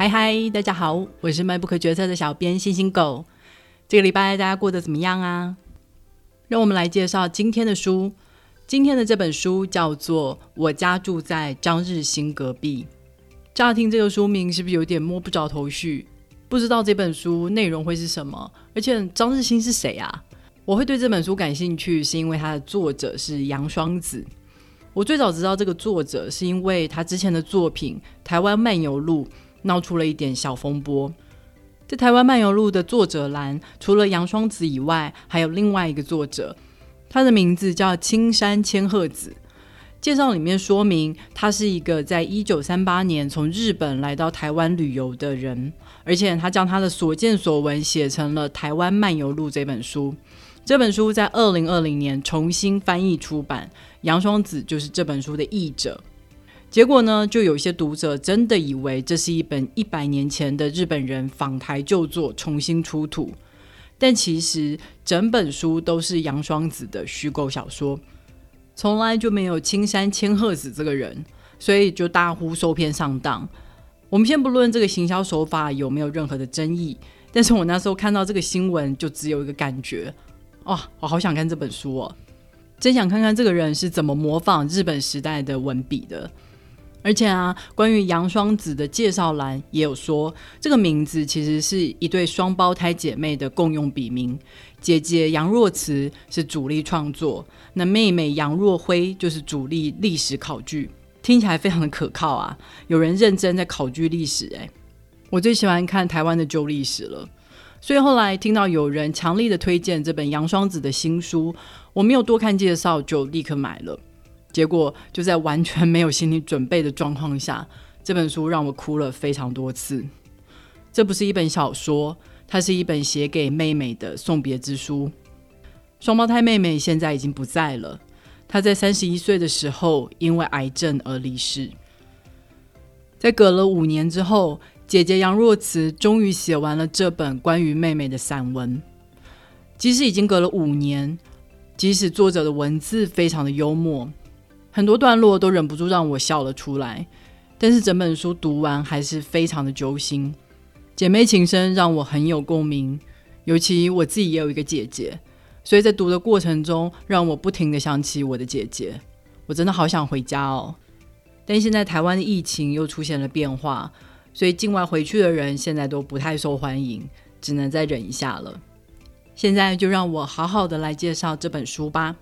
嗨嗨，大家好，我是卖不可决策的小编星星狗。这个礼拜大家过得怎么样啊？让我们来介绍今天的书。今天的这本书叫做《我家住在张日新隔壁》。乍听这个书名，是不是有点摸不着头绪？不知道这本书内容会是什么？而且张日新是谁啊？我会对这本书感兴趣，是因为它的作者是杨双子。我最早知道这个作者，是因为他之前的作品《台湾漫游录》。闹出了一点小风波。在台湾漫游录的作者栏，除了杨双子以外，还有另外一个作者，他的名字叫青山千鹤子。介绍里面说明，他是一个在一九三八年从日本来到台湾旅游的人，而且他将他的所见所闻写成了《台湾漫游录》这本书。这本书在二零二零年重新翻译出版，杨双子就是这本书的译者。结果呢，就有些读者真的以为这是一本一百年前的日本人访台旧作重新出土，但其实整本书都是杨双子的虚构小说，从来就没有青山千鹤子这个人，所以就大呼受骗上当。我们先不论这个行销手法有没有任何的争议，但是我那时候看到这个新闻，就只有一个感觉：哇，我好想看这本书哦，真想看看这个人是怎么模仿日本时代的文笔的。而且啊，关于杨双子的介绍栏也有说，这个名字其实是一对双胞胎姐妹的共用笔名。姐姐杨若慈是主力创作，那妹妹杨若辉就是主力历史考据。听起来非常的可靠啊！有人认真在考据历史，哎，我最喜欢看台湾的旧历史了。所以后来听到有人强力的推荐这本杨双子的新书，我没有多看介绍就立刻买了。结果就在完全没有心理准备的状况下，这本书让我哭了非常多次。这不是一本小说，它是一本写给妹妹的送别之书。双胞胎妹妹现在已经不在了，她在三十一岁的时候因为癌症而离世。在隔了五年之后，姐姐杨若慈终于写完了这本关于妹妹的散文。即使已经隔了五年，即使作者的文字非常的幽默。很多段落都忍不住让我笑了出来，但是整本书读完还是非常的揪心。姐妹情深让我很有共鸣，尤其我自己也有一个姐姐，所以在读的过程中让我不停的想起我的姐姐。我真的好想回家哦，但现在台湾的疫情又出现了变化，所以境外回去的人现在都不太受欢迎，只能再忍一下了。现在就让我好好的来介绍这本书吧。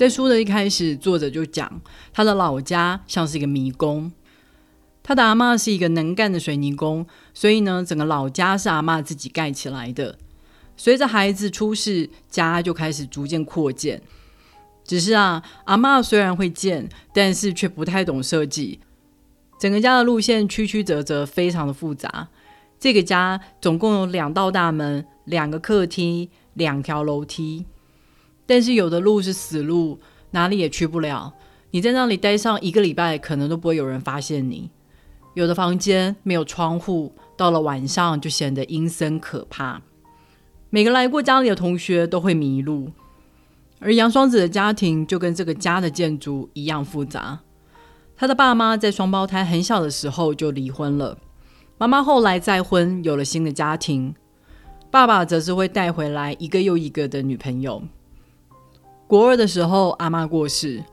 在书的一开始，作者就讲他的老家像是一个迷宫。他的阿妈是一个能干的水泥工，所以呢，整个老家是阿妈自己盖起来的。随着孩子出世，家就开始逐渐扩建。只是啊，阿妈虽然会建，但是却不太懂设计。整个家的路线曲曲折折，非常的复杂。这个家总共有两道大门、两个客厅、两条楼梯。但是有的路是死路，哪里也去不了。你在那里待上一个礼拜，可能都不会有人发现你。有的房间没有窗户，到了晚上就显得阴森可怕。每个来过家里的同学都会迷路。而杨双子的家庭就跟这个家的建筑一样复杂。他的爸妈在双胞胎很小的时候就离婚了，妈妈后来再婚，有了新的家庭。爸爸则是会带回来一个又一个的女朋友。国二的时候，阿妈过世，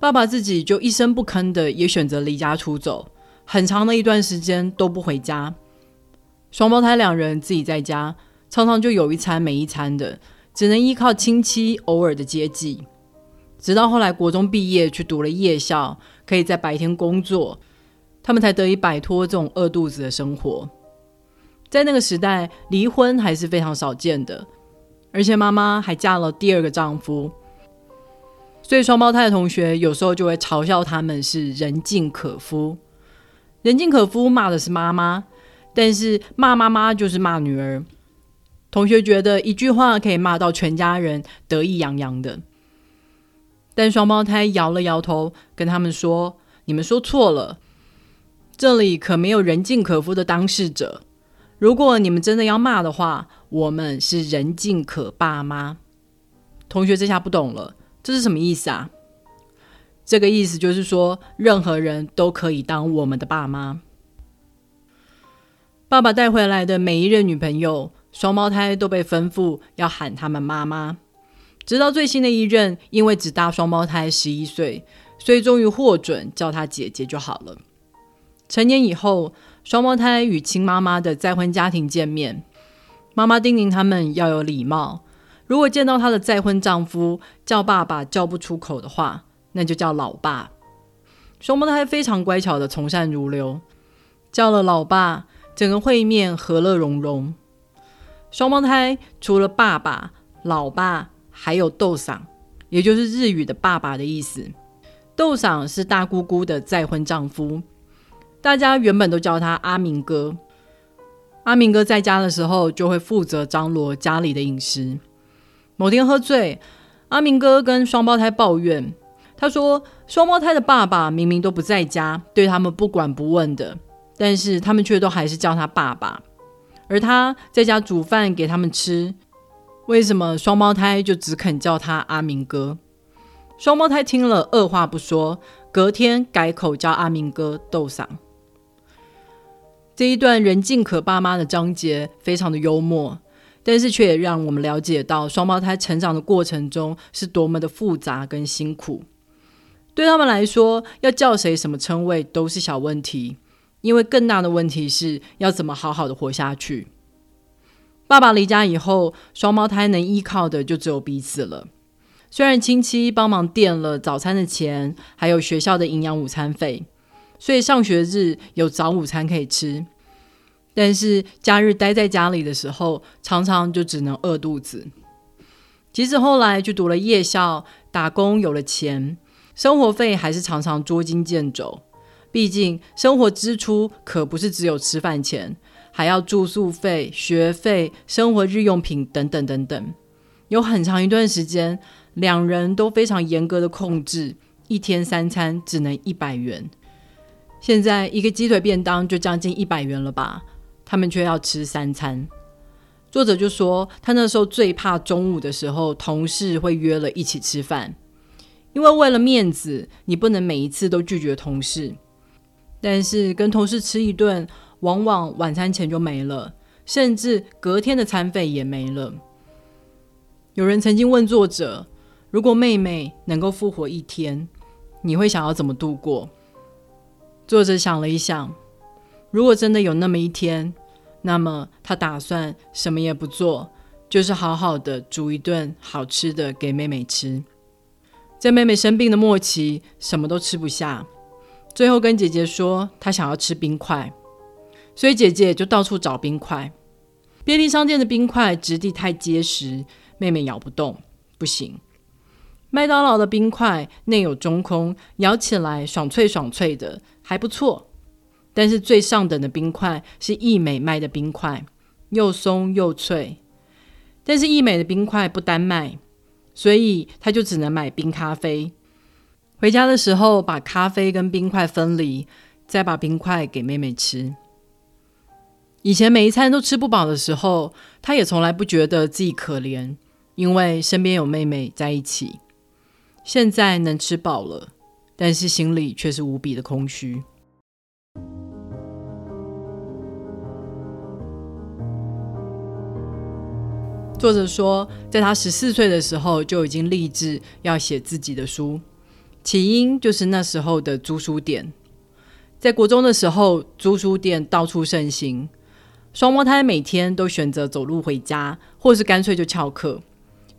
爸爸自己就一声不吭的也选择离家出走，很长的一段时间都不回家。双胞胎两人自己在家，常常就有一餐没一餐的，只能依靠亲戚偶尔的接济。直到后来国中毕业，去读了夜校，可以在白天工作，他们才得以摆脱这种饿肚子的生活。在那个时代，离婚还是非常少见的，而且妈妈还嫁了第二个丈夫。所以双胞胎的同学有时候就会嘲笑他们是人尽可夫。人尽可夫骂的是妈妈，但是骂妈妈就是骂女儿。同学觉得一句话可以骂到全家人得意洋洋的，但双胞胎摇了摇头，跟他们说：“你们说错了，这里可没有人尽可夫的当事者。如果你们真的要骂的话，我们是人尽可爸妈。”同学这下不懂了。这是什么意思啊？这个意思就是说，任何人都可以当我们的爸妈。爸爸带回来的每一任女朋友，双胞胎都被吩咐要喊他们妈妈。直到最新的一任，因为只大双胞胎十一岁，所以终于获准叫她姐姐就好了。成年以后，双胞胎与亲妈妈的再婚家庭见面，妈妈叮咛他们要有礼貌。如果见到她的再婚丈夫叫爸爸叫不出口的话，那就叫老爸。双胞胎非常乖巧的从善如流，叫了老爸，整个会面和乐融融。双胞胎除了爸爸、老爸，还有豆嗓，也就是日语的爸爸的意思。豆嗓是大姑姑的再婚丈夫，大家原本都叫他阿明哥。阿明哥在家的时候就会负责张罗家里的饮食。某天喝醉，阿明哥跟双胞胎抱怨。他说：“双胞胎的爸爸明明都不在家，对他们不管不问的，但是他们却都还是叫他爸爸。而他在家煮饭给他们吃，为什么双胞胎就只肯叫他阿明哥？”双胞胎听了，二话不说，隔天改口叫阿明哥豆嗓。这一段人尽可爸妈的章节非常的幽默，但是却也让我们了解到双胞胎成长的过程中是多么的复杂跟辛苦。对他们来说，要叫谁什么称谓都是小问题，因为更大的问题是要怎么好好的活下去。爸爸离家以后，双胞胎能依靠的就只有彼此了。虽然亲戚帮忙垫了早餐的钱，还有学校的营养午餐费，所以上学日有早午餐可以吃，但是假日待在家里的时候，常常就只能饿肚子。即使后来去读了夜校，打工有了钱。生活费还是常常捉襟见肘，毕竟生活支出可不是只有吃饭钱，还要住宿费、学费、生活日用品等等等等。有很长一段时间，两人都非常严格的控制，一天三餐只能一百元。现在一个鸡腿便当就将近一百元了吧？他们却要吃三餐。作者就说，他那时候最怕中午的时候，同事会约了一起吃饭。因为为了面子，你不能每一次都拒绝同事。但是跟同事吃一顿，往往晚餐钱就没了，甚至隔天的餐费也没了。有人曾经问作者：“如果妹妹能够复活一天，你会想要怎么度过？”作者想了一想，如果真的有那么一天，那么他打算什么也不做，就是好好的煮一顿好吃的给妹妹吃。在妹妹生病的末期，什么都吃不下，最后跟姐姐说她想要吃冰块，所以姐姐就到处找冰块。便利商店的冰块质地太结实，妹妹咬不动，不行。麦当劳的冰块内有中空，咬起来爽脆爽脆的，还不错。但是最上等的冰块是益美卖的冰块，又松又脆。但是益美的冰块不单卖。所以他就只能买冰咖啡。回家的时候，把咖啡跟冰块分离，再把冰块给妹妹吃。以前每一餐都吃不饱的时候，他也从来不觉得自己可怜，因为身边有妹妹在一起。现在能吃饱了，但是心里却是无比的空虚。作者说，在他十四岁的时候就已经立志要写自己的书，起因就是那时候的租书店。在国中的时候，租书店到处盛行，双胞胎每天都选择走路回家，或是干脆就翘课，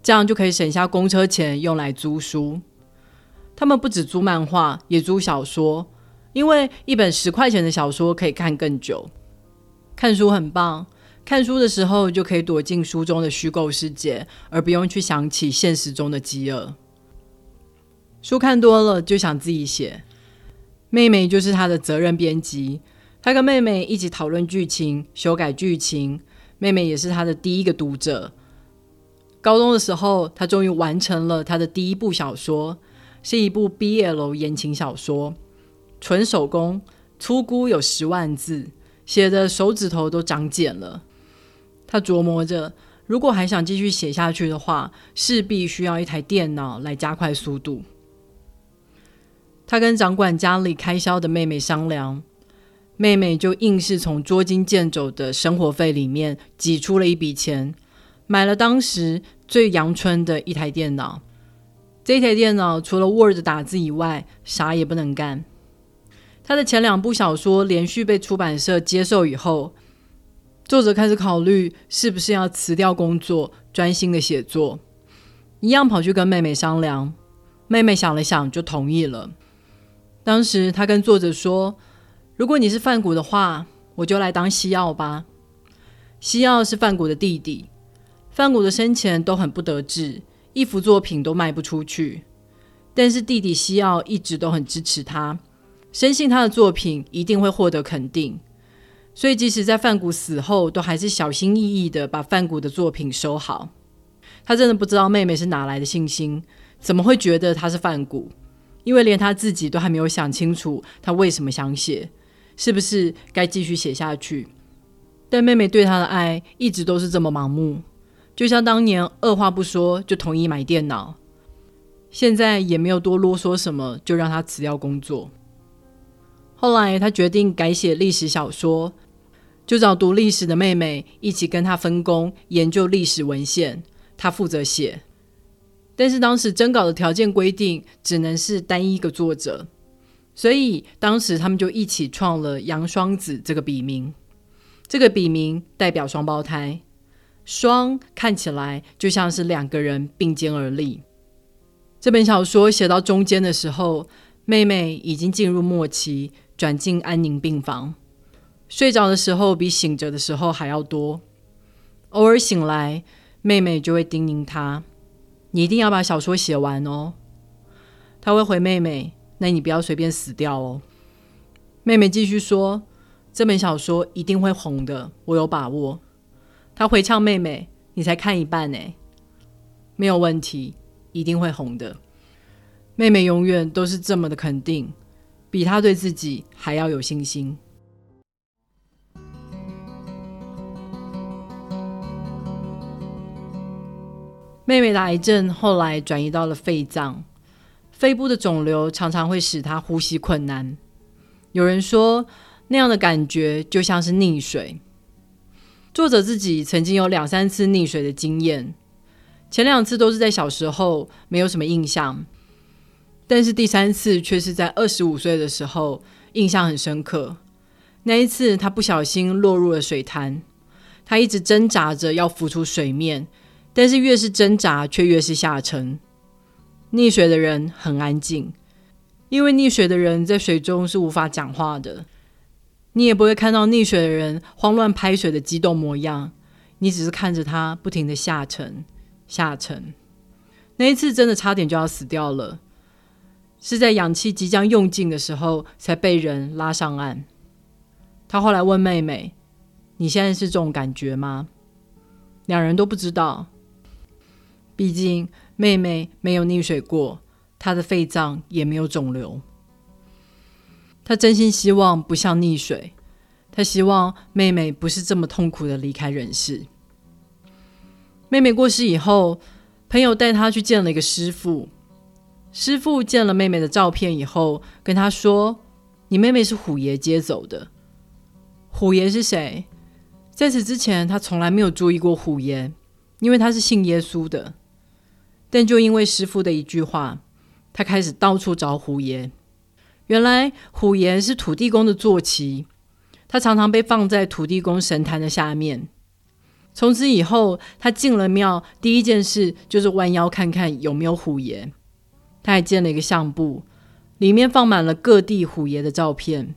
这样就可以省下公车钱用来租书。他们不止租漫画，也租小说，因为一本十块钱的小说可以看更久。看书很棒。看书的时候就可以躲进书中的虚构世界，而不用去想起现实中的饥饿。书看多了就想自己写。妹妹就是他的责任编辑，他跟妹妹一起讨论剧情、修改剧情。妹妹也是他的第一个读者。高中的时候，他终于完成了他的第一部小说，是一部 BL 言情小说，纯手工，粗估有十万字，写的手指头都长茧了。他琢磨着，如果还想继续写下去的话，势必需要一台电脑来加快速度。他跟掌管家里开销的妹妹商量，妹妹就硬是从捉襟见肘的生活费里面挤出了一笔钱，买了当时最阳春的一台电脑。这台电脑除了 Word 打字以外，啥也不能干。他的前两部小说连续被出版社接受以后，作者开始考虑是不是要辞掉工作，专心的写作。一样跑去跟妹妹商量，妹妹想了想就同意了。当时她跟作者说：“如果你是范谷的话，我就来当西奥吧。”西奥是范谷的弟弟，范谷的生前都很不得志。一幅作品都卖不出去，但是弟弟西奥一直都很支持他，深信他的作品一定会获得肯定，所以即使在范谷死后，都还是小心翼翼的把范谷的作品收好。他真的不知道妹妹是哪来的信心，怎么会觉得他是范谷？因为连他自己都还没有想清楚，他为什么想写，是不是该继续写下去？但妹妹对他的爱一直都是这么盲目。就像当年二话不说就同意买电脑，现在也没有多啰嗦什么，就让他辞掉工作。后来他决定改写历史小说，就找读历史的妹妹一起跟他分工研究历史文献，他负责写。但是当时征稿的条件规定只能是单一个作者，所以当时他们就一起创了杨双子这个笔名，这个笔名代表双胞胎。双看起来就像是两个人并肩而立。这本小说写到中间的时候，妹妹已经进入末期，转进安宁病房，睡着的时候比醒着的时候还要多。偶尔醒来，妹妹就会叮咛他：“你一定要把小说写完哦。”他会回妹妹：“那你不要随便死掉哦。”妹妹继续说：“这本小说一定会红的，我有把握。”他回呛妹妹：“你才看一半呢，没有问题，一定会红的。”妹妹永远都是这么的肯定，比他对自己还要有信心。妹妹的癌症后来转移到了肺脏，肺部的肿瘤常常会使她呼吸困难。有人说，那样的感觉就像是溺水。作者自己曾经有两三次溺水的经验，前两次都是在小时候，没有什么印象，但是第三次却是在二十五岁的时候，印象很深刻。那一次他不小心落入了水潭，他一直挣扎着要浮出水面，但是越是挣扎却越是下沉。溺水的人很安静，因为溺水的人在水中是无法讲话的。你也不会看到溺水的人慌乱拍水的激动模样，你只是看着他不停的下沉、下沉。那一次真的差点就要死掉了，是在氧气即将用尽的时候才被人拉上岸。他后来问妹妹：“你现在是这种感觉吗？”两人都不知道，毕竟妹妹没有溺水过，她的肺脏也没有肿瘤。他真心希望不像溺水，他希望妹妹不是这么痛苦的离开人世。妹妹过世以后，朋友带他去见了一个师傅。师傅见了妹妹的照片以后，跟他说：“你妹妹是虎爷接走的。”虎爷是谁？在此之前，他从来没有注意过虎爷，因为他是信耶稣的。但就因为师傅的一句话，他开始到处找虎爷。原来虎爷是土地公的坐骑，他常常被放在土地公神坛的下面。从此以后，他进了庙，第一件事就是弯腰看看有没有虎爷。他还建了一个相簿，里面放满了各地虎爷的照片。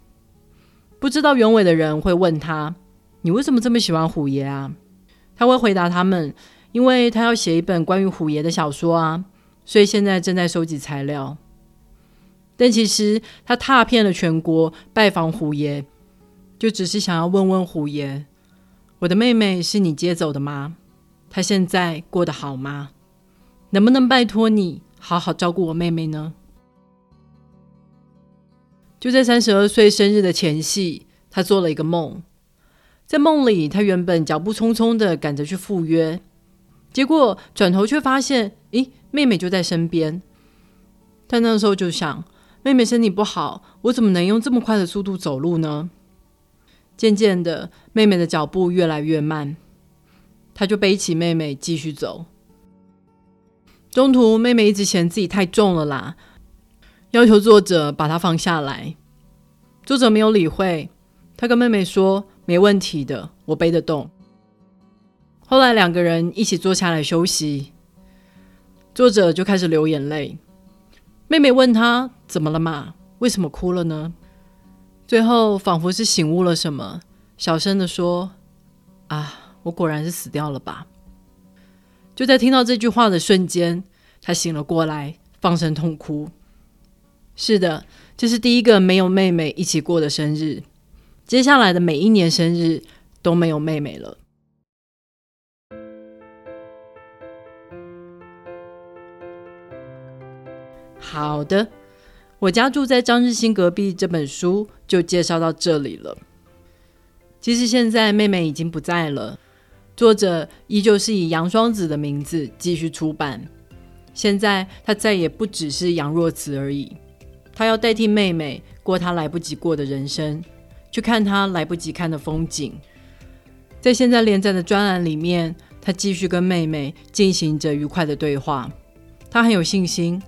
不知道原委的人会问他：“你为什么这么喜欢虎爷啊？”他会回答他们：“因为他要写一本关于虎爷的小说啊，所以现在正在收集材料。”但其实他踏遍了全国拜访虎爷，就只是想要问问虎爷：“我的妹妹是你接走的吗？她现在过得好吗？能不能拜托你好好照顾我妹妹呢？”就在三十二岁生日的前夕，他做了一个梦，在梦里，他原本脚步匆匆的赶着去赴约，结果转头却发现，咦，妹妹就在身边。他那时候就想。妹妹身体不好，我怎么能用这么快的速度走路呢？渐渐的，妹妹的脚步越来越慢，她就背起妹妹继续走。中途，妹妹一直嫌自己太重了啦，要求作者把她放下来。作者没有理会，他跟妹妹说：“没问题的，我背得动。”后来两个人一起坐下来休息，作者就开始流眼泪。妹妹问他：“怎么了嘛？为什么哭了呢？”最后仿佛是醒悟了什么，小声的说：“啊，我果然是死掉了吧。”就在听到这句话的瞬间，他醒了过来，放声痛哭。是的，这是第一个没有妹妹一起过的生日，接下来的每一年生日都没有妹妹了。好的。我家住在张日新隔壁，这本书就介绍到这里了。其实现在妹妹已经不在了，作者依旧是以杨双子的名字继续出版。现在他再也不只是杨若慈而已，他要代替妹妹过他来不及过的人生，去看他来不及看的风景。在现在连载的专栏里面，他继续跟妹妹进行着愉快的对话。他很有信心。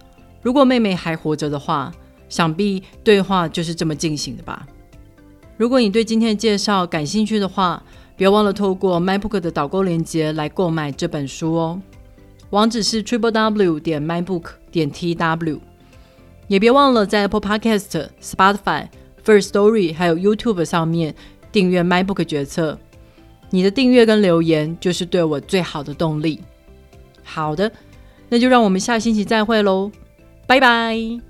如果妹妹还活着的话，想必对话就是这么进行的吧。如果你对今天的介绍感兴趣的话，别忘了透过 MyBook 的导购链接来购买这本书哦。网址是 triple w 点 mybook 点 tw。也别忘了在 Apple Podcast、Spotify、First Story 还有 YouTube 上面订阅 MyBook 决策。你的订阅跟留言就是对我最好的动力。好的，那就让我们下星期再会喽。拜拜。